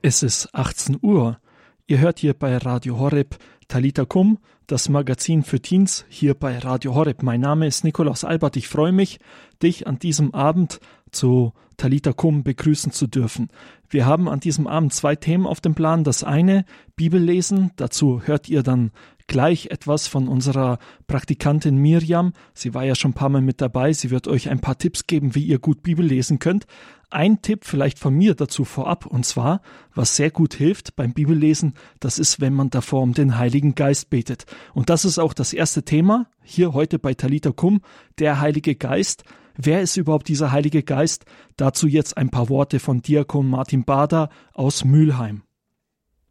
Es ist 18 Uhr. Ihr hört hier bei Radio Horeb Talita Kum, das Magazin für Teens hier bei Radio Horeb. Mein Name ist Nikolaus Albert. Ich freue mich, dich an diesem Abend zu Talita Kum begrüßen zu dürfen. Wir haben an diesem Abend zwei Themen auf dem Plan. Das eine, Bibellesen. Dazu hört ihr dann gleich etwas von unserer Praktikantin Miriam. Sie war ja schon ein paar Mal mit dabei. Sie wird euch ein paar Tipps geben, wie ihr gut Bibel lesen könnt. Ein Tipp vielleicht von mir dazu vorab, und zwar, was sehr gut hilft beim Bibellesen, das ist, wenn man davor um den Heiligen Geist betet. Und das ist auch das erste Thema hier heute bei Talita Kum, der Heilige Geist. Wer ist überhaupt dieser Heilige Geist? Dazu jetzt ein paar Worte von Diakon Martin Bader aus Mülheim.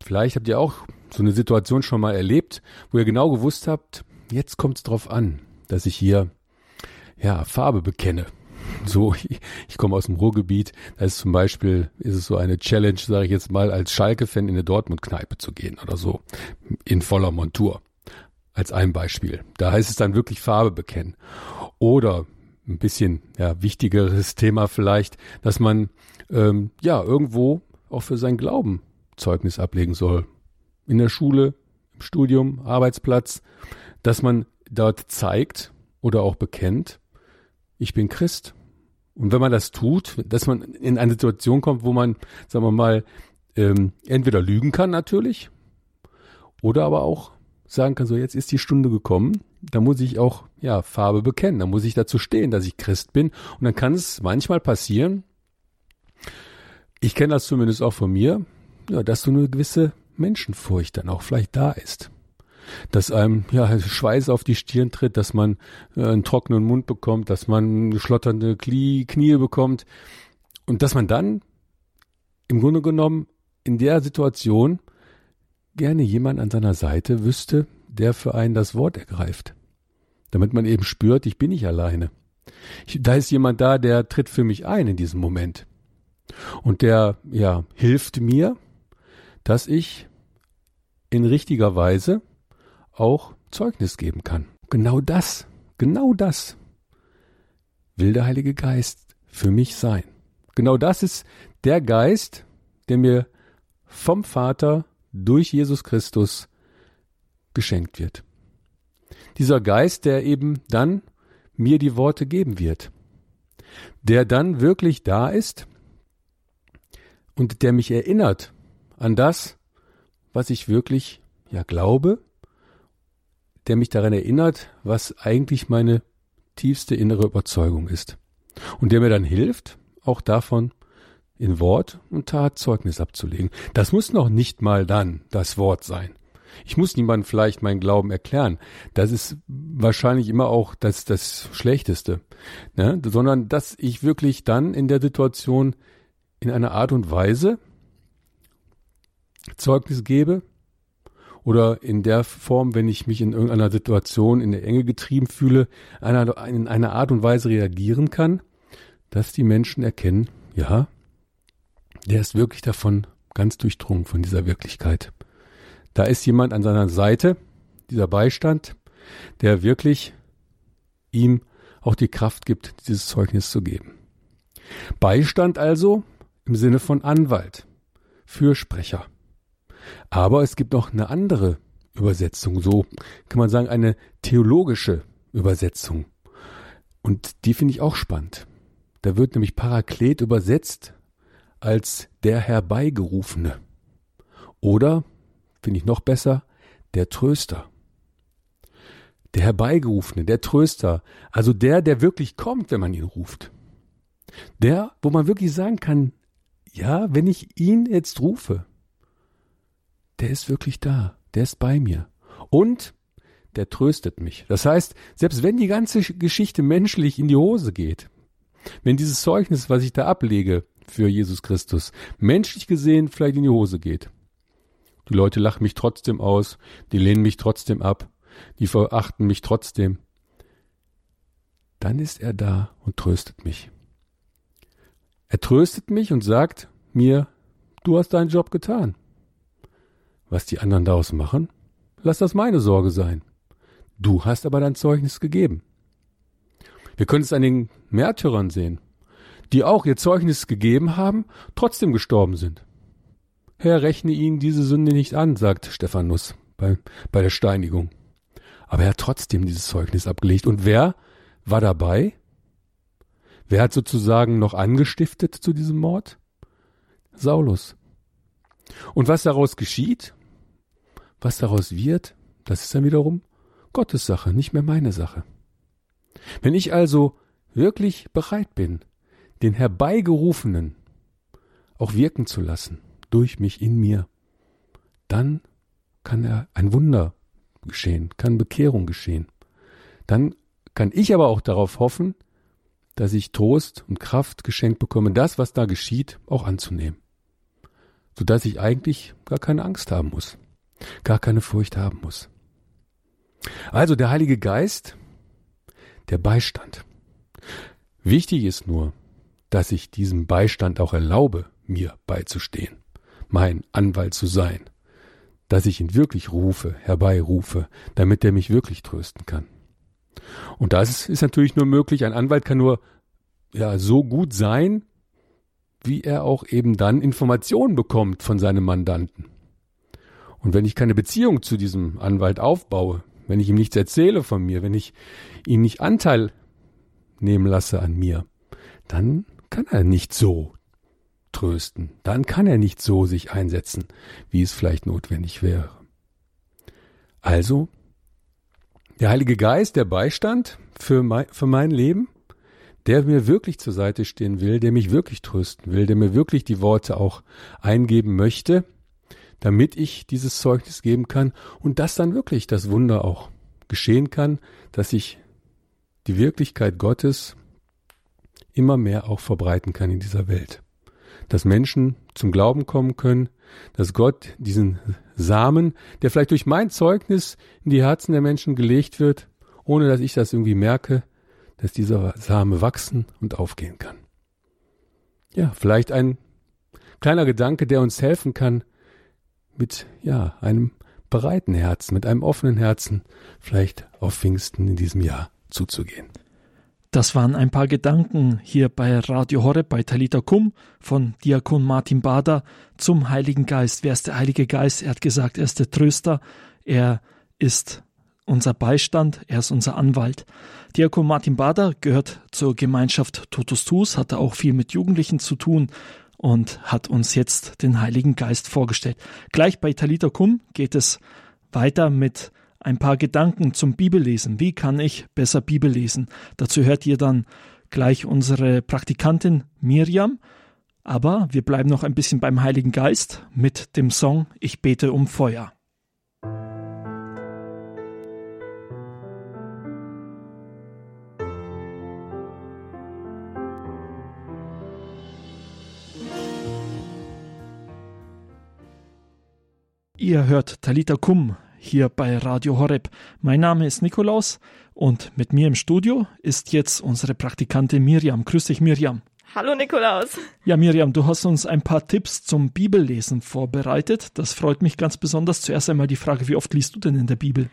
Vielleicht habt ihr auch so eine Situation schon mal erlebt, wo ihr genau gewusst habt, jetzt kommt es drauf an, dass ich hier ja Farbe bekenne so, ich, ich komme aus dem Ruhrgebiet, da ist zum Beispiel, ist es so eine Challenge, sage ich jetzt mal, als Schalke-Fan in eine Dortmund-Kneipe zu gehen oder so, in voller Montur. Als ein Beispiel. Da heißt es dann wirklich Farbe bekennen. Oder ein bisschen ja, wichtigeres Thema vielleicht, dass man ähm, ja irgendwo auch für sein Glauben Zeugnis ablegen soll. In der Schule, im Studium, Arbeitsplatz, dass man dort zeigt oder auch bekennt, ich bin Christ. Und wenn man das tut, dass man in eine Situation kommt, wo man, sagen wir mal, ähm, entweder lügen kann natürlich oder aber auch sagen kann, so jetzt ist die Stunde gekommen, da muss ich auch ja Farbe bekennen, da muss ich dazu stehen, dass ich Christ bin. Und dann kann es manchmal passieren, ich kenne das zumindest auch von mir, ja, dass so eine gewisse Menschenfurcht dann auch vielleicht da ist. Dass einem ja Schweiß auf die Stirn tritt, dass man äh, einen trockenen Mund bekommt, dass man schlotternde Knie, Knie bekommt. Und dass man dann im Grunde genommen in der Situation gerne jemand an seiner Seite wüsste, der für einen das Wort ergreift, damit man eben spürt, ich bin nicht alleine. Ich, da ist jemand da, der tritt für mich ein in diesem Moment und der ja hilft mir, dass ich in richtiger Weise auch Zeugnis geben kann. Genau das, genau das will der Heilige Geist für mich sein. Genau das ist der Geist, der mir vom Vater durch Jesus Christus geschenkt wird. Dieser Geist, der eben dann mir die Worte geben wird, der dann wirklich da ist und der mich erinnert an das, was ich wirklich ja glaube der mich daran erinnert, was eigentlich meine tiefste innere Überzeugung ist. Und der mir dann hilft, auch davon in Wort und Tat Zeugnis abzulegen. Das muss noch nicht mal dann das Wort sein. Ich muss niemandem vielleicht meinen Glauben erklären. Das ist wahrscheinlich immer auch das, das Schlechteste. Ne? Sondern dass ich wirklich dann in der Situation in einer Art und Weise Zeugnis gebe, oder in der Form, wenn ich mich in irgendeiner Situation in der Enge getrieben fühle, in einer Art und Weise reagieren kann, dass die Menschen erkennen, ja, der ist wirklich davon ganz durchdrungen von dieser Wirklichkeit. Da ist jemand an seiner Seite, dieser Beistand, der wirklich ihm auch die Kraft gibt, dieses Zeugnis zu geben. Beistand also im Sinne von Anwalt, Fürsprecher. Aber es gibt noch eine andere Übersetzung, so kann man sagen, eine theologische Übersetzung. Und die finde ich auch spannend. Da wird nämlich Paraklet übersetzt als der Herbeigerufene. Oder, finde ich noch besser, der Tröster. Der Herbeigerufene, der Tröster, also der, der wirklich kommt, wenn man ihn ruft. Der, wo man wirklich sagen kann, ja, wenn ich ihn jetzt rufe, der ist wirklich da, der ist bei mir. Und der tröstet mich. Das heißt, selbst wenn die ganze Geschichte menschlich in die Hose geht, wenn dieses Zeugnis, was ich da ablege für Jesus Christus, menschlich gesehen vielleicht in die Hose geht, die Leute lachen mich trotzdem aus, die lehnen mich trotzdem ab, die verachten mich trotzdem, dann ist er da und tröstet mich. Er tröstet mich und sagt mir, du hast deinen Job getan. Was die anderen daraus machen, lass das meine Sorge sein. Du hast aber dein Zeugnis gegeben. Wir können es an den Märtyrern sehen, die auch ihr Zeugnis gegeben haben, trotzdem gestorben sind. Herr, rechne ihnen diese Sünde nicht an, sagt Stephanus bei, bei der Steinigung. Aber er hat trotzdem dieses Zeugnis abgelegt. Und wer war dabei? Wer hat sozusagen noch angestiftet zu diesem Mord? Saulus. Und was daraus geschieht, was daraus wird, das ist dann wiederum Gottes Sache, nicht mehr meine Sache. Wenn ich also wirklich bereit bin, den Herbeigerufenen auch wirken zu lassen, durch mich in mir, dann kann er ein Wunder geschehen, kann Bekehrung geschehen. Dann kann ich aber auch darauf hoffen, dass ich Trost und Kraft geschenkt bekomme, das, was da geschieht, auch anzunehmen. Sodass ich eigentlich gar keine Angst haben muss, gar keine Furcht haben muss. Also der Heilige Geist, der Beistand. Wichtig ist nur, dass ich diesem Beistand auch erlaube, mir beizustehen, mein Anwalt zu sein, dass ich ihn wirklich rufe, herbeirufe, damit er mich wirklich trösten kann. Und das ist natürlich nur möglich. Ein Anwalt kann nur ja so gut sein, wie er auch eben dann Informationen bekommt von seinem Mandanten. Und wenn ich keine Beziehung zu diesem Anwalt aufbaue, wenn ich ihm nichts erzähle von mir, wenn ich ihm nicht Anteil nehmen lasse an mir, dann kann er nicht so trösten, dann kann er nicht so sich einsetzen, wie es vielleicht notwendig wäre. Also der Heilige Geist, der Beistand für mein, für mein Leben, der mir wirklich zur Seite stehen will, der mich wirklich trösten will, der mir wirklich die Worte auch eingeben möchte, damit ich dieses Zeugnis geben kann und dass dann wirklich das Wunder auch geschehen kann, dass ich die Wirklichkeit Gottes immer mehr auch verbreiten kann in dieser Welt. Dass Menschen zum Glauben kommen können, dass Gott diesen Samen, der vielleicht durch mein Zeugnis in die Herzen der Menschen gelegt wird, ohne dass ich das irgendwie merke, dass dieser Same wachsen und aufgehen kann. Ja, vielleicht ein kleiner Gedanke, der uns helfen kann, mit, ja, einem bereiten Herzen, mit einem offenen Herzen, vielleicht auf Pfingsten in diesem Jahr zuzugehen. Das waren ein paar Gedanken hier bei Radio Horeb bei Talita Kum von Diakon Martin Bader zum Heiligen Geist. Wer ist der Heilige Geist? Er hat gesagt, er ist der Tröster, er ist unser Beistand, er ist unser Anwalt. Diakon Martin Bader gehört zur Gemeinschaft Totus Tus, hatte auch viel mit Jugendlichen zu tun und hat uns jetzt den Heiligen Geist vorgestellt. Gleich bei Talita Kum geht es weiter mit ein paar Gedanken zum Bibellesen. Wie kann ich besser Bibel lesen? Dazu hört ihr dann gleich unsere Praktikantin Miriam. Aber wir bleiben noch ein bisschen beim Heiligen Geist mit dem Song Ich bete um Feuer. Ihr hört Talita Kum hier bei Radio Horeb. Mein Name ist Nikolaus und mit mir im Studio ist jetzt unsere Praktikantin Miriam. Grüß dich, Miriam. Hallo Nikolaus. Ja, Miriam, du hast uns ein paar Tipps zum Bibellesen vorbereitet. Das freut mich ganz besonders. Zuerst einmal die Frage, wie oft liest du denn in der Bibel?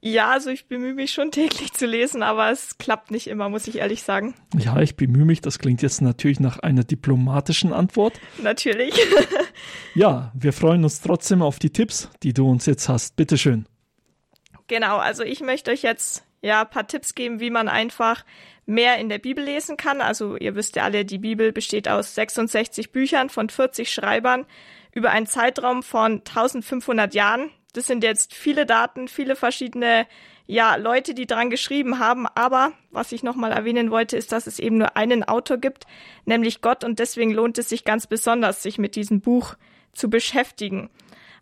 Ja, also ich bemühe mich schon täglich zu lesen, aber es klappt nicht immer, muss ich ehrlich sagen. Ja, ich bemühe mich. Das klingt jetzt natürlich nach einer diplomatischen Antwort. Natürlich. ja, wir freuen uns trotzdem auf die Tipps, die du uns jetzt hast. Bitteschön. Genau, also ich möchte euch jetzt ja ein paar Tipps geben, wie man einfach mehr in der Bibel lesen kann. Also ihr wisst ja alle, die Bibel besteht aus 66 Büchern von 40 Schreibern über einen Zeitraum von 1500 Jahren. Das sind jetzt viele Daten, viele verschiedene ja, Leute, die dran geschrieben haben. Aber was ich nochmal erwähnen wollte, ist, dass es eben nur einen Autor gibt, nämlich Gott. Und deswegen lohnt es sich ganz besonders, sich mit diesem Buch zu beschäftigen.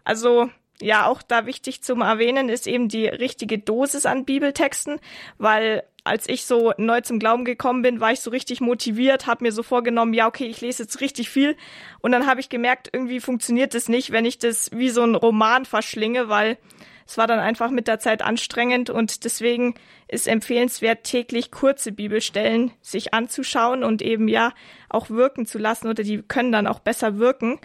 Also ja, auch da wichtig zum Erwähnen ist eben die richtige Dosis an Bibeltexten, weil als ich so neu zum Glauben gekommen bin, war ich so richtig motiviert, habe mir so vorgenommen, ja, okay, ich lese jetzt richtig viel. Und dann habe ich gemerkt, irgendwie funktioniert es nicht, wenn ich das wie so ein Roman verschlinge, weil es war dann einfach mit der Zeit anstrengend und deswegen ist empfehlenswert, täglich kurze Bibelstellen sich anzuschauen und eben ja auch wirken zu lassen oder die können dann auch besser wirken.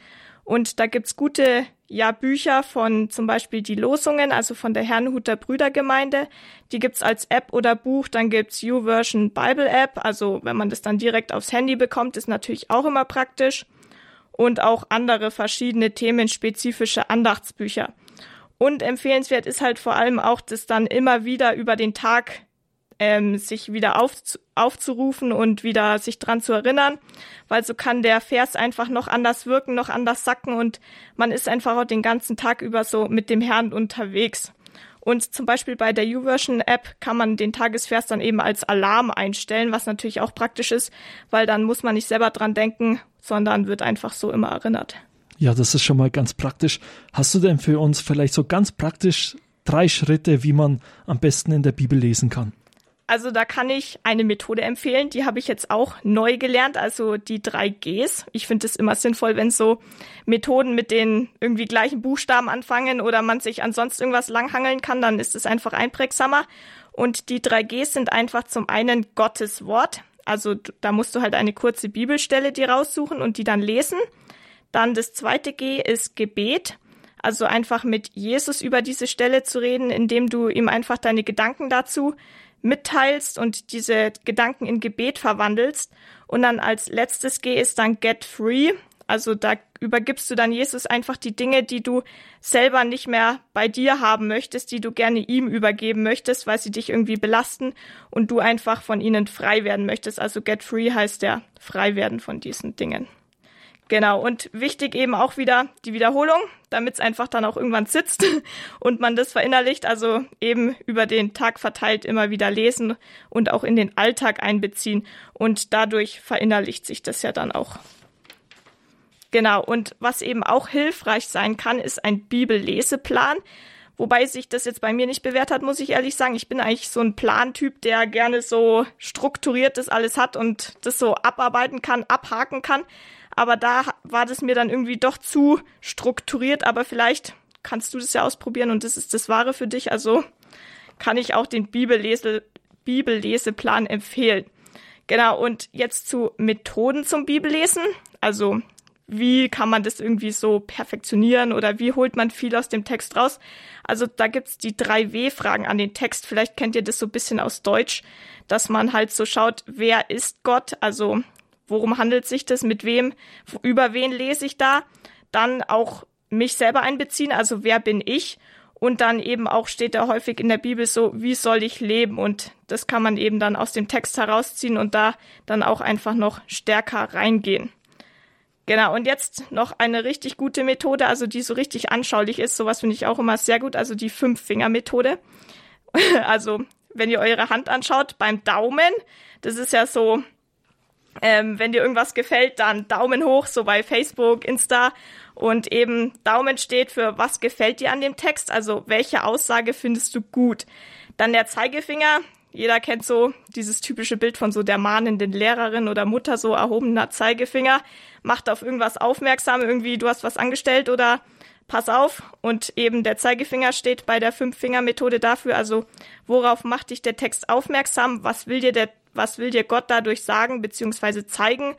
Und da gibt's gute ja, Bücher von zum Beispiel die Losungen, also von der Herrnhuter Brüdergemeinde. Die gibt's als App oder Buch. Dann gibt's YouVersion Bible App. Also wenn man das dann direkt aufs Handy bekommt, ist natürlich auch immer praktisch. und auch andere verschiedene themenspezifische Andachtsbücher. Und empfehlenswert ist halt vor allem auch, das dann immer wieder über den Tag ähm, sich wieder auf, aufzurufen und wieder sich dran zu erinnern, weil so kann der Vers einfach noch anders wirken, noch anders sacken und man ist einfach auch den ganzen Tag über so mit dem Herrn unterwegs. Und zum Beispiel bei der YouVersion App kann man den Tagesvers dann eben als Alarm einstellen, was natürlich auch praktisch ist, weil dann muss man nicht selber dran denken, sondern wird einfach so immer erinnert. Ja, das ist schon mal ganz praktisch. Hast du denn für uns vielleicht so ganz praktisch drei Schritte, wie man am besten in der Bibel lesen kann? Also da kann ich eine Methode empfehlen, die habe ich jetzt auch neu gelernt, also die drei Gs. Ich finde es immer sinnvoll, wenn so Methoden mit den irgendwie gleichen Buchstaben anfangen oder man sich ansonsten irgendwas langhangeln kann, dann ist es einfach einprägsamer. Und die drei Gs sind einfach zum einen Gottes Wort. Also da musst du halt eine kurze Bibelstelle dir raussuchen und die dann lesen. Dann das zweite G ist Gebet. Also einfach mit Jesus über diese Stelle zu reden, indem du ihm einfach deine Gedanken dazu mitteilst und diese Gedanken in Gebet verwandelst. Und dann als letztes G ist dann Get Free. Also da übergibst du dann Jesus einfach die Dinge, die du selber nicht mehr bei dir haben möchtest, die du gerne ihm übergeben möchtest, weil sie dich irgendwie belasten und du einfach von ihnen frei werden möchtest. Also Get Free heißt ja frei werden von diesen Dingen. Genau, und wichtig eben auch wieder die Wiederholung, damit es einfach dann auch irgendwann sitzt und man das verinnerlicht, also eben über den Tag verteilt immer wieder lesen und auch in den Alltag einbeziehen und dadurch verinnerlicht sich das ja dann auch. Genau, und was eben auch hilfreich sein kann, ist ein Bibelleseplan. Wobei sich das jetzt bei mir nicht bewährt hat, muss ich ehrlich sagen. Ich bin eigentlich so ein Plantyp, der gerne so strukturiert das alles hat und das so abarbeiten kann, abhaken kann aber da war das mir dann irgendwie doch zu strukturiert, aber vielleicht kannst du das ja ausprobieren und das ist das Wahre für dich. Also kann ich auch den Bibellese, Bibelleseplan empfehlen. Genau, und jetzt zu Methoden zum Bibellesen. Also wie kann man das irgendwie so perfektionieren oder wie holt man viel aus dem Text raus? Also da gibt's die drei W-Fragen an den Text. Vielleicht kennt ihr das so ein bisschen aus Deutsch, dass man halt so schaut, wer ist Gott? Also worum handelt sich das, mit wem, über wen lese ich da, dann auch mich selber einbeziehen, also wer bin ich und dann eben auch steht da häufig in der Bibel so, wie soll ich leben und das kann man eben dann aus dem Text herausziehen und da dann auch einfach noch stärker reingehen. Genau, und jetzt noch eine richtig gute Methode, also die so richtig anschaulich ist, sowas finde ich auch immer sehr gut, also die Fünf-Finger-Methode. Also, wenn ihr eure Hand anschaut, beim Daumen, das ist ja so, ähm, wenn dir irgendwas gefällt, dann Daumen hoch, so bei Facebook, Insta. Und eben Daumen steht für was gefällt dir an dem Text, also welche Aussage findest du gut. Dann der Zeigefinger. Jeder kennt so dieses typische Bild von so der mahnenden Lehrerin oder Mutter, so erhobener Zeigefinger, macht auf irgendwas aufmerksam, irgendwie du hast was angestellt oder pass auf. Und eben der Zeigefinger steht bei der Fünf-Finger-Methode dafür, also worauf macht dich der Text aufmerksam, was will dir der was will dir Gott dadurch sagen bzw. zeigen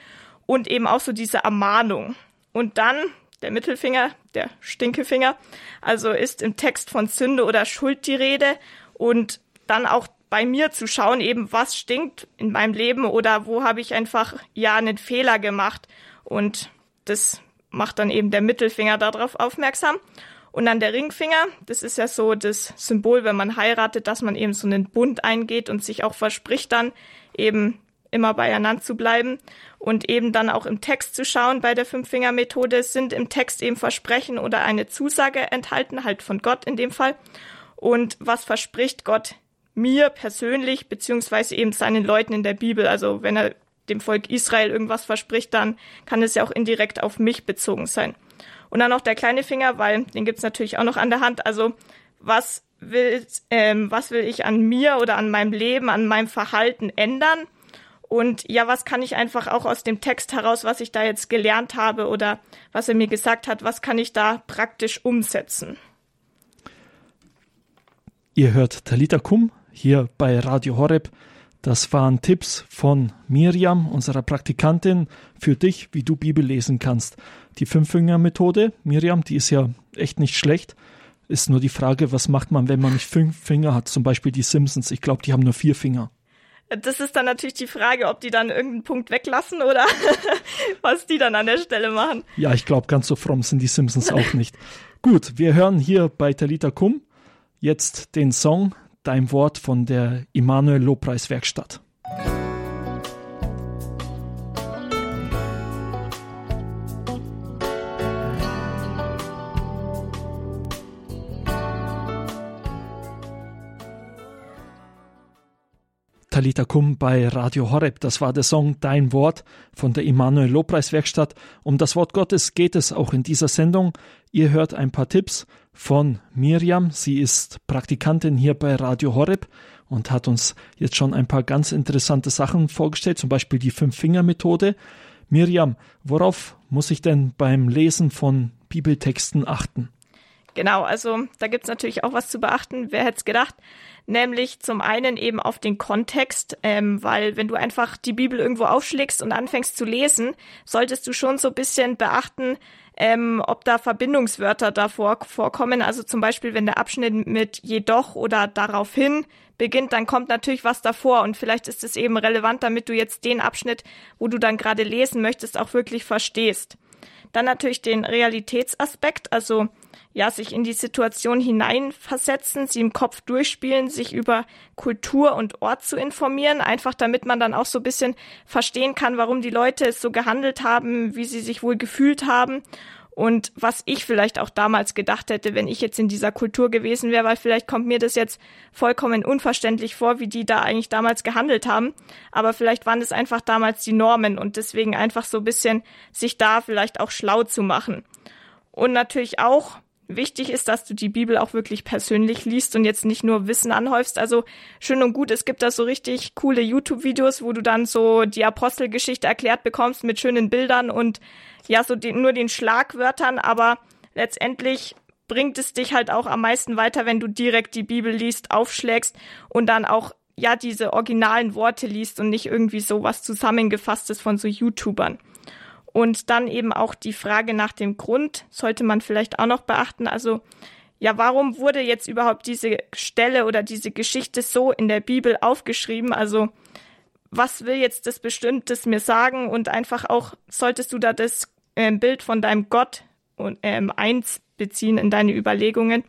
und eben auch so diese Ermahnung. Und dann der Mittelfinger, der Stinkefinger, also ist im Text von Sünde oder Schuld die Rede und dann auch bei mir zu schauen, eben was stinkt in meinem Leben oder wo habe ich einfach ja einen Fehler gemacht und das macht dann eben der Mittelfinger darauf aufmerksam. Und dann der Ringfinger, das ist ja so das Symbol, wenn man heiratet, dass man eben so einen Bund eingeht und sich auch verspricht dann eben immer beieinander zu bleiben und eben dann auch im Text zu schauen bei der Fünf-Finger-Methode, sind im Text eben Versprechen oder eine Zusage enthalten, halt von Gott in dem Fall. Und was verspricht Gott mir persönlich, beziehungsweise eben seinen Leuten in der Bibel? Also wenn er dem Volk Israel irgendwas verspricht, dann kann es ja auch indirekt auf mich bezogen sein. Und dann noch der kleine Finger, weil den gibt's natürlich auch noch an der Hand. Also was will, ähm, was will ich an mir oder an meinem Leben, an meinem Verhalten ändern? Und ja, was kann ich einfach auch aus dem Text heraus, was ich da jetzt gelernt habe oder was er mir gesagt hat, was kann ich da praktisch umsetzen? Ihr hört Talita Kum hier bei Radio Horeb. Das waren Tipps von Miriam, unserer Praktikantin, für dich, wie du Bibel lesen kannst. Die Fünf-Finger-Methode, Miriam, die ist ja echt nicht schlecht. Ist nur die Frage, was macht man, wenn man nicht fünf Finger hat? Zum Beispiel die Simpsons. Ich glaube, die haben nur vier Finger. Das ist dann natürlich die Frage, ob die dann irgendeinen Punkt weglassen oder was die dann an der Stelle machen. Ja, ich glaube, ganz so fromm sind die Simpsons auch nicht. Gut, wir hören hier bei Talita Kum jetzt den Song Dein Wort von der Immanuel Lobpreis Werkstatt. Talita Kum bei Radio Horeb. Das war der Song Dein Wort von der Immanuel Lobpreiswerkstatt. Um das Wort Gottes geht es auch in dieser Sendung. Ihr hört ein paar Tipps von Miriam. Sie ist Praktikantin hier bei Radio Horeb und hat uns jetzt schon ein paar ganz interessante Sachen vorgestellt, zum Beispiel die Fünf-Finger-Methode. Miriam, worauf muss ich denn beim Lesen von Bibeltexten achten? Genau, also da gibt's natürlich auch was zu beachten. Wer hätte es gedacht? Nämlich zum einen eben auf den Kontext, ähm, weil wenn du einfach die Bibel irgendwo aufschlägst und anfängst zu lesen, solltest du schon so ein bisschen beachten, ähm, ob da Verbindungswörter davor vorkommen. Also zum Beispiel, wenn der Abschnitt mit jedoch oder daraufhin beginnt, dann kommt natürlich was davor und vielleicht ist es eben relevant, damit du jetzt den Abschnitt, wo du dann gerade lesen möchtest, auch wirklich verstehst. Dann natürlich den Realitätsaspekt, also ja, sich in die Situation hineinversetzen, sie im Kopf durchspielen, sich über Kultur und Ort zu informieren, einfach damit man dann auch so ein bisschen verstehen kann, warum die Leute es so gehandelt haben, wie sie sich wohl gefühlt haben und was ich vielleicht auch damals gedacht hätte, wenn ich jetzt in dieser Kultur gewesen wäre, weil vielleicht kommt mir das jetzt vollkommen unverständlich vor, wie die da eigentlich damals gehandelt haben, aber vielleicht waren es einfach damals die Normen und deswegen einfach so ein bisschen sich da vielleicht auch schlau zu machen. Und natürlich auch wichtig ist, dass du die Bibel auch wirklich persönlich liest und jetzt nicht nur Wissen anhäufst. Also schön und gut, es gibt da so richtig coole YouTube-Videos, wo du dann so die Apostelgeschichte erklärt bekommst mit schönen Bildern und ja, so den, nur den Schlagwörtern, aber letztendlich bringt es dich halt auch am meisten weiter, wenn du direkt die Bibel liest, aufschlägst und dann auch ja diese originalen Worte liest und nicht irgendwie so was zusammengefasstes von so YouTubern. Und dann eben auch die Frage nach dem Grund sollte man vielleicht auch noch beachten. Also, ja, warum wurde jetzt überhaupt diese Stelle oder diese Geschichte so in der Bibel aufgeschrieben? Also, was will jetzt das Bestimmtes mir sagen? Und einfach auch, solltest du da das äh, Bild von deinem Gott und, ähm, eins beziehen in deine Überlegungen,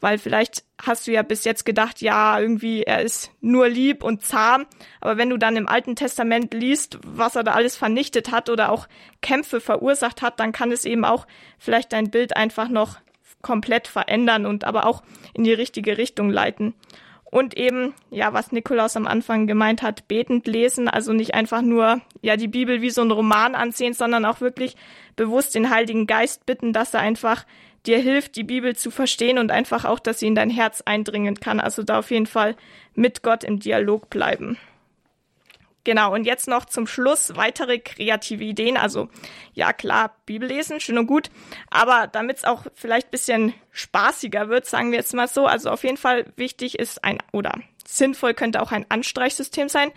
weil vielleicht hast du ja bis jetzt gedacht, ja, irgendwie er ist nur lieb und zahm, aber wenn du dann im Alten Testament liest, was er da alles vernichtet hat oder auch Kämpfe verursacht hat, dann kann es eben auch vielleicht dein Bild einfach noch komplett verändern und aber auch in die richtige Richtung leiten. Und eben, ja, was Nikolaus am Anfang gemeint hat, betend lesen, also nicht einfach nur, ja, die Bibel wie so ein Roman ansehen, sondern auch wirklich bewusst den Heiligen Geist bitten, dass er einfach dir hilft, die Bibel zu verstehen und einfach auch, dass sie in dein Herz eindringen kann. Also da auf jeden Fall mit Gott im Dialog bleiben. Genau, und jetzt noch zum Schluss weitere kreative Ideen. Also ja, klar, Bibel lesen, schön und gut, aber damit es auch vielleicht bisschen spaßiger wird, sagen wir jetzt mal so, also auf jeden Fall wichtig ist ein, oder sinnvoll könnte auch ein Anstreichsystem sein.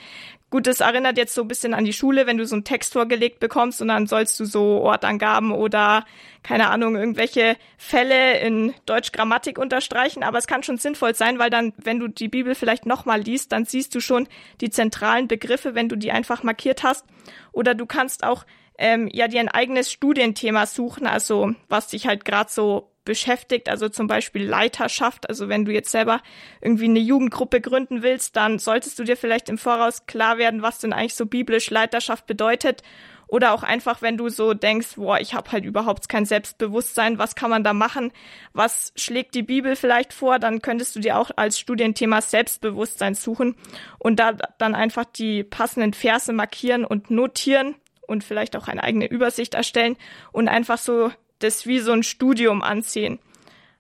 Gut, das erinnert jetzt so ein bisschen an die Schule, wenn du so einen Text vorgelegt bekommst und dann sollst du so Ortangaben oder, keine Ahnung, irgendwelche Fälle in Deutsch-Grammatik unterstreichen. Aber es kann schon sinnvoll sein, weil dann, wenn du die Bibel vielleicht nochmal liest, dann siehst du schon die zentralen Begriffe, wenn du die einfach markiert hast. Oder du kannst auch ähm, ja dir ein eigenes Studienthema suchen, also was dich halt gerade so beschäftigt, also zum Beispiel Leiterschaft. Also wenn du jetzt selber irgendwie eine Jugendgruppe gründen willst, dann solltest du dir vielleicht im Voraus klar werden, was denn eigentlich so biblisch Leiterschaft bedeutet. Oder auch einfach, wenn du so denkst, boah, ich habe halt überhaupt kein Selbstbewusstsein, was kann man da machen? Was schlägt die Bibel vielleicht vor? Dann könntest du dir auch als Studienthema Selbstbewusstsein suchen und da dann einfach die passenden Verse markieren und notieren und vielleicht auch eine eigene Übersicht erstellen und einfach so das wie so ein Studium ansehen.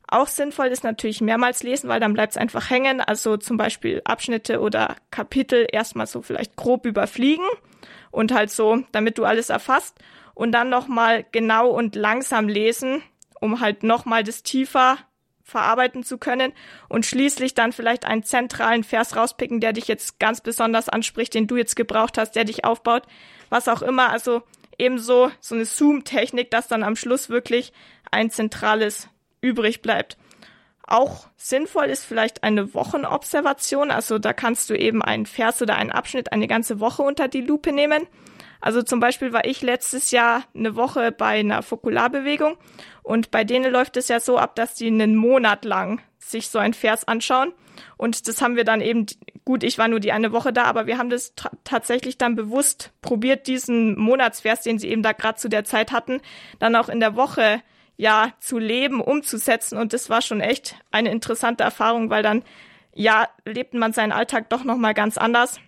Auch sinnvoll ist natürlich mehrmals lesen, weil dann bleibt es einfach hängen. Also zum Beispiel Abschnitte oder Kapitel erstmal so vielleicht grob überfliegen und halt so, damit du alles erfasst und dann nochmal genau und langsam lesen, um halt nochmal das tiefer verarbeiten zu können und schließlich dann vielleicht einen zentralen Vers rauspicken, der dich jetzt ganz besonders anspricht, den du jetzt gebraucht hast, der dich aufbaut, was auch immer. Also ebenso so eine Zoom-Technik, dass dann am Schluss wirklich ein zentrales übrig bleibt. Auch sinnvoll ist vielleicht eine Wochenobservation. Also da kannst du eben einen Vers oder einen Abschnitt eine ganze Woche unter die Lupe nehmen. Also zum Beispiel war ich letztes Jahr eine Woche bei einer Fokularbewegung und bei denen läuft es ja so ab, dass die einen Monat lang sich so ein Vers anschauen. Und das haben wir dann eben, gut, ich war nur die eine Woche da, aber wir haben das tatsächlich dann bewusst probiert, diesen Monatsvers, den sie eben da gerade zu der Zeit hatten, dann auch in der Woche ja zu leben, umzusetzen. Und das war schon echt eine interessante Erfahrung, weil dann ja lebt man seinen Alltag doch noch mal ganz anders.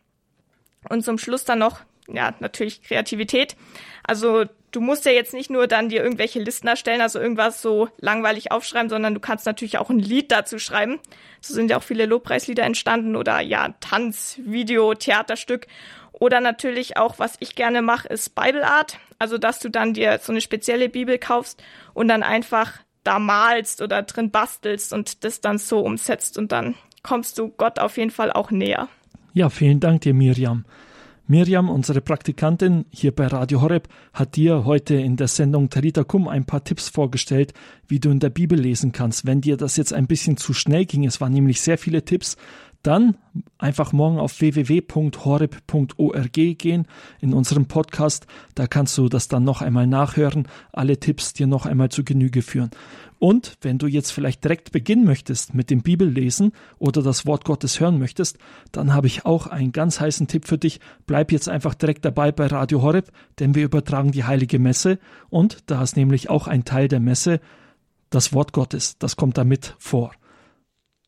Und zum Schluss dann noch ja natürlich Kreativität. Also du musst ja jetzt nicht nur dann dir irgendwelche Listen erstellen, also irgendwas so langweilig aufschreiben, sondern du kannst natürlich auch ein Lied dazu schreiben. So sind ja auch viele Lobpreislieder entstanden oder ja Tanz, Video, Theaterstück. Oder natürlich auch, was ich gerne mache, ist Bible Art. Also, dass du dann dir so eine spezielle Bibel kaufst und dann einfach da malst oder drin bastelst und das dann so umsetzt und dann kommst du Gott auf jeden Fall auch näher. Ja, vielen Dank dir, Miriam. Miriam, unsere Praktikantin hier bei Radio Horeb, hat dir heute in der Sendung Tarita Kum ein paar Tipps vorgestellt, wie du in der Bibel lesen kannst. Wenn dir das jetzt ein bisschen zu schnell ging, es waren nämlich sehr viele Tipps, dann einfach morgen auf www.horeb.org gehen in unserem Podcast. Da kannst du das dann noch einmal nachhören, alle Tipps dir noch einmal zu Genüge führen. Und wenn du jetzt vielleicht direkt beginnen möchtest mit dem Bibellesen oder das Wort Gottes hören möchtest, dann habe ich auch einen ganz heißen Tipp für dich. Bleib jetzt einfach direkt dabei bei Radio Horeb, denn wir übertragen die heilige Messe und da ist nämlich auch ein Teil der Messe das Wort Gottes. Das kommt damit vor.